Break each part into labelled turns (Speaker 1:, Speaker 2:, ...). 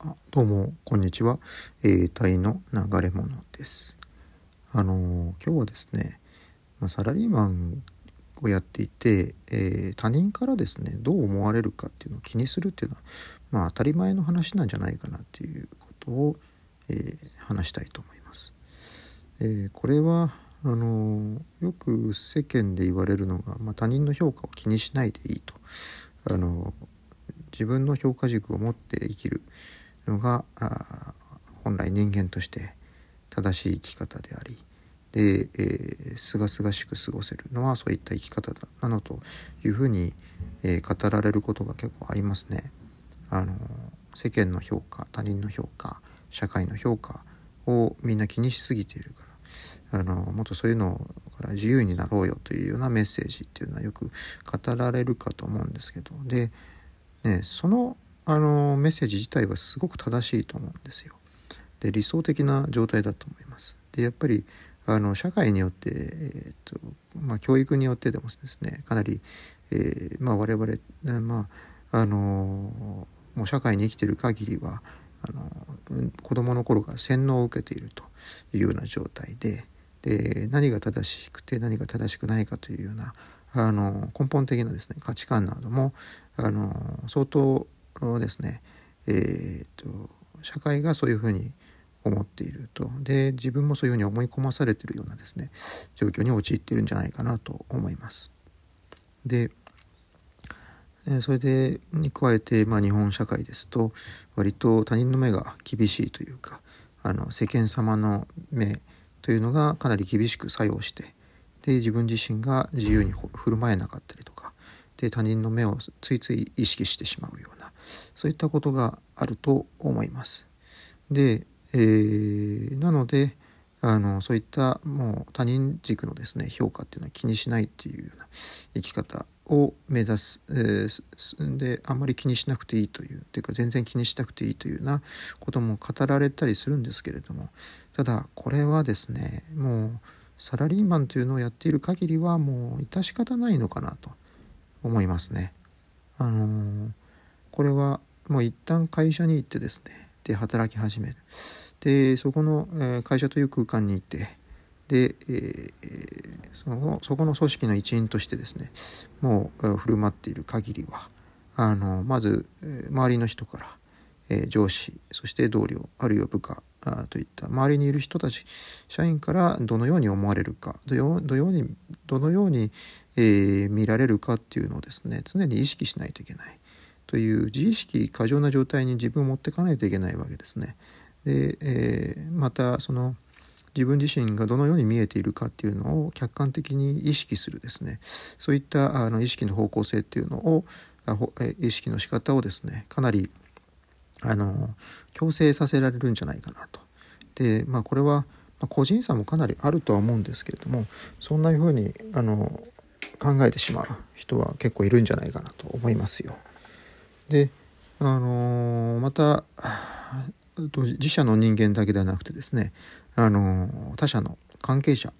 Speaker 1: あどうもこんにちは、えー、タイの流れ物です。あのー、今日はですね、まあ、サラリーマンをやっていて、えー、他人からですねどう思われるかっていうのを気にするっていうのはまあ当たり前の話なんじゃないかなっていうことを、えー、話したいと思います、えこれはあのよく世間で言われるのが、まあ、他人の評価を気にしないでいいと。あの自分の評価軸を持って生きる。のが本来人間として正しい生き方でありで、えー、清々しく過ごせるのはそういった生き方だなのというふうに、えー、語られることが結構ありますね。あの世間の評価他人の評価社会の評価をみんな気にしすぎているからあのもっとそういうのから自由になろうよというようなメッセージっていうのはよく語られるかと思うんですけどで、ね、そのあのメッセージ自体はすごく正しいと思うんですよ。で理想的な状態だと思います。でやっぱりあの社会によって、えーとまあ、教育によってでもですねかなり、えーまあ、我々、まああのもう社会に生きている限りはあの子どもの頃から洗脳を受けているというような状態でで何が正しくて何が正しくないかというようなあの根本的なですね価値観などもあの相当ですね、えーと、社会がそういうふうに思っているとで自分もそういうふうに思い込まされてるようなですね状況に陥っているんじゃないかなと思います。でそれでに加えて、まあ、日本社会ですと割と他人の目が厳しいというかあの世間様の目というのがかなり厳しく作用してで自分自身が自由に振る舞えなかったりとかで他人の目をついつい意識してしまうようなそういったことがあると思います。で、えー、なのであのそういったもう他人軸のですね評価っていうのは気にしないっていうような生き方を目指す、えー、であんまり気にしなくていいというというか全然気にしなくていいというようなことも語られたりするんですけれどもただこれはですねもうサラリーマンというのをやっている限りはもう致し方ないのかなと思いますね。あのー、これはもう一旦会社に行ってですねで働き始める。でそこの、え、会社という空間にいてで、え、そのそこの組織の一員としてですねもう振る舞っている限りはあのまず、周りの人から、え、上司そして同僚あるいは部下といった周りにいる人たち社員からどのように思われるかどのようにどのように、えー、見られるかっていうのをですね常に意識しないといけない。という自意識過剰な状態に自分を持っていかないといけないわけですね。で、えー、またその自分自身がどのように見えているかっていうのを客観的に意識するですねそういったあの意識の方向性っていうのを意識の仕方をですねかなりあの強制させられるんじゃないかなと。でまあこれは個人差もかなりあるとは思うんですけれどもそんなふうにあの考えてしまう人は結構いるんじゃないかなと思いますよ。であのまた自社の人間だけではなくてですねあの他社の関係者、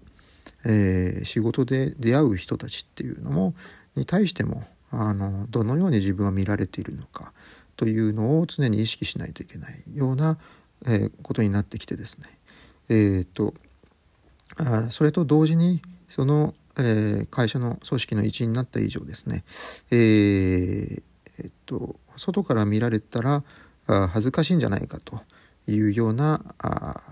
Speaker 1: えー、仕事で出会う人たちっていうのもに対してもあのどのように自分は見られているのかというのを常に意識しないといけないような、え、ことになってきてですね。えー、っとあそれと同時にその、え、会社の組織の一員になった以上ですねえー、えっと外から見られたら恥ずかしいんじゃないかというような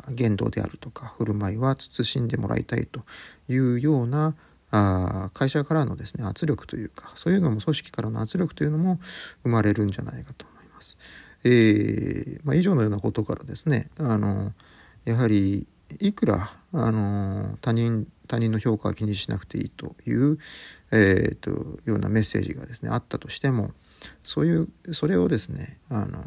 Speaker 1: 言動であるとか振る舞いは慎んでもらいたいというようなあ会社からのですね圧力というかそういうのも組織からの圧力というのも生まれるんじゃないかと思います。えーまあ、以上のようなことからですねあのやはりいくらあの他人他人の評価は気にしなくていいという、えーと、ようなメッセージがですねあったとしてもそういうそれをですねあの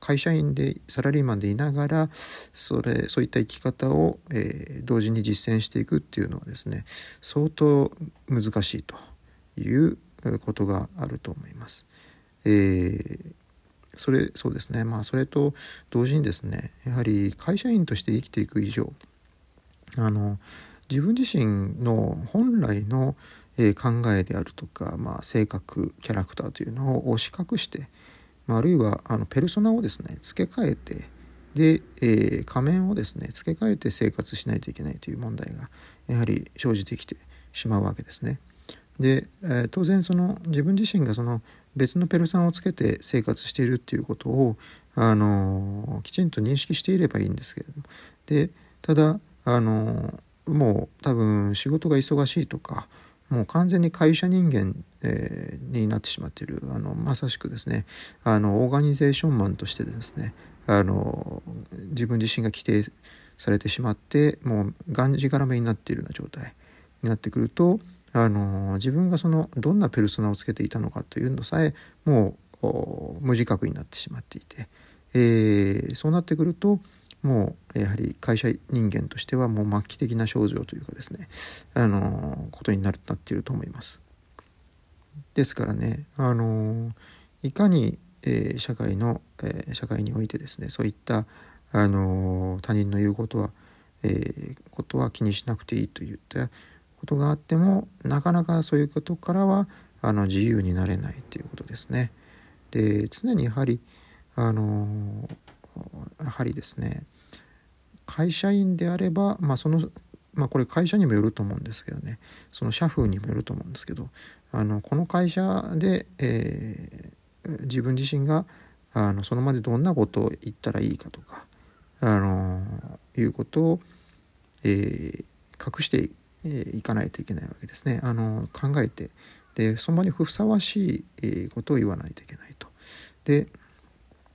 Speaker 1: 会社員でサラリーマンでいながらそれそういった生き方を、えー、同時に実践していくっていうのはですね相当難しいということがあると思います。えー、それそうですねまあそれと同時にですねやはり会社員として生きていく以上あの自分自身の本来の、え、考えであるとか、まあ、性格キャラクターというのを押し隠してまあ、あるいはあのペルソナをですね付け替えてで、えー、仮面をですね付け替えて生活しないといけないという問題がやはり生じてきてしまうわけですね。で、えー、当然その自分自身がその別のペルソナをつけて生活しているっていうことを、あのー、きちんと認識していればいいんですけれどもでただ、あの、もう多分仕事が忙しいとかもう完全に会社人間、えー、になってしまっているあのまさしくですねあのオーガニゼーションマンとしてですねあの自分自身が規定されてしまってもうがんじがらめになっているような状態になってくるとあの自分がそのどんなペルソナをつけていたのかというのさえもう無自覚になってしまっていて、えー、そうなってくるともうやはり会社人間としてはもう末期的な症状というかですねあのことになるなっていると思います。ですからねあのいかに、えー、社会の、えー、社会においてですねそういったあの他人の言うことは、えー、ことは気にしなくていいといったことがあってもなかなかそういうことからはあの自由になれないということですね。で常にやはりあのやはりですね会社員であれば、まあ、そのまあこれ会社にもよると思うんですけどねその社風にもよると思うんですけどあのこの会社で、えー、自分自身があのその場でどんなことを言ったらいいかとかあのいうことを、えー、隠していかないといけないわけですね。あの考えてでその場にふさわしいことを言わないといけないと。で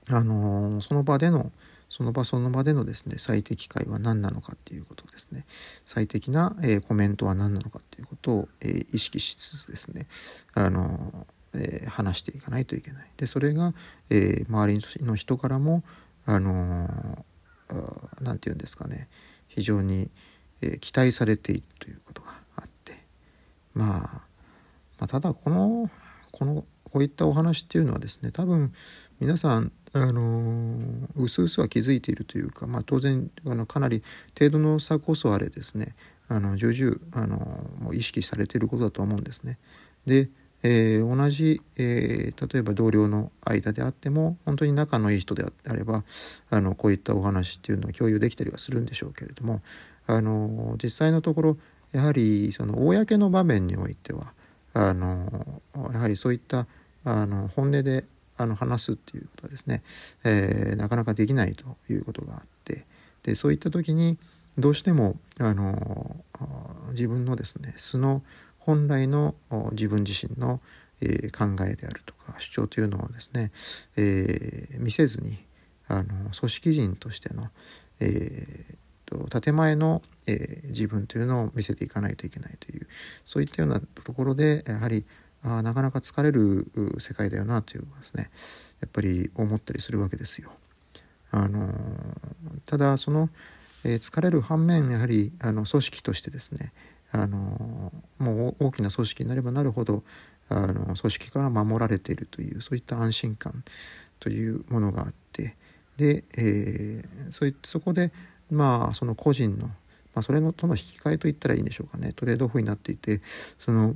Speaker 1: あのその場でのその場その場でのですね最適解は何なのかっていうことですね。最適な、えー、コメントは何なのかっていうことを、えー、意識しつつですねあの、えー、話していかないといけない。でそれが、え周りの人からもあの何て言うんですかね非常に、え期待されているということがあって、まあ、まあただこのこのこういったお話っていうのはですね多分皆さんあのうすうすは気づいているというか、まあ、当然あのかなり程度の差こそあれですねあの重々あのもう意識されていることだと思うんですね。で、えー、同じ、えー、例えば同僚の間であっても本当に仲のいい人であればあのこういったお話っていうのは共有できたりはするんでしょうけれどもあの実際のところやはりその公の場面においてはあのやはりそういったあの本音であの話すっていうことはですね、えー、なかなかできないということがあってでそういった時にどうしてもあの自分のですね素の本来の自分自身の、えー、考えであるとか主張というのをですね、えー、見せずにあの組織人としての、えー、と建前の、えー、自分というのを見せていかないといけないというそういったようなところでやはりあなかなか疲れる世界だよなというですねやっぱり思ったりするわけですよ。あのただその、えー、疲れる反面やはりあの組織としてですねあのもう大きな組織になればなるほどあの組織から守られているというそういった安心感というものがあってで、えー、そそこでまあその個人の、まあ、それのとの引き換えと言ったらいいんでしょうかねトレードオフになっていてその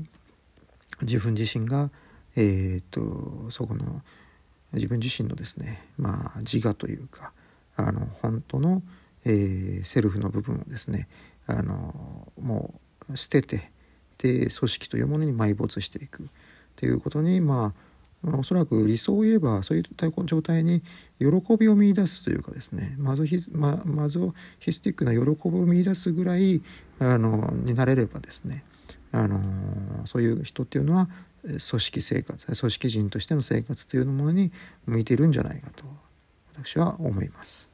Speaker 1: 自分自身が、えーと、そこの自分自身のですね、まあ、自我というかあの本当の、えー、セルフの部分をですねあのもう捨ててで組織というものに埋没していくということにまあまあ、おそらく理想を言えばそういった状態に喜びを見いだすというかですねマゾヒママゾヒスティックな喜びを見いだすぐらいあのになれればですねあのそういう人っていうのは組織生活組織人としての生活というものに向いているんじゃないかと私は思います。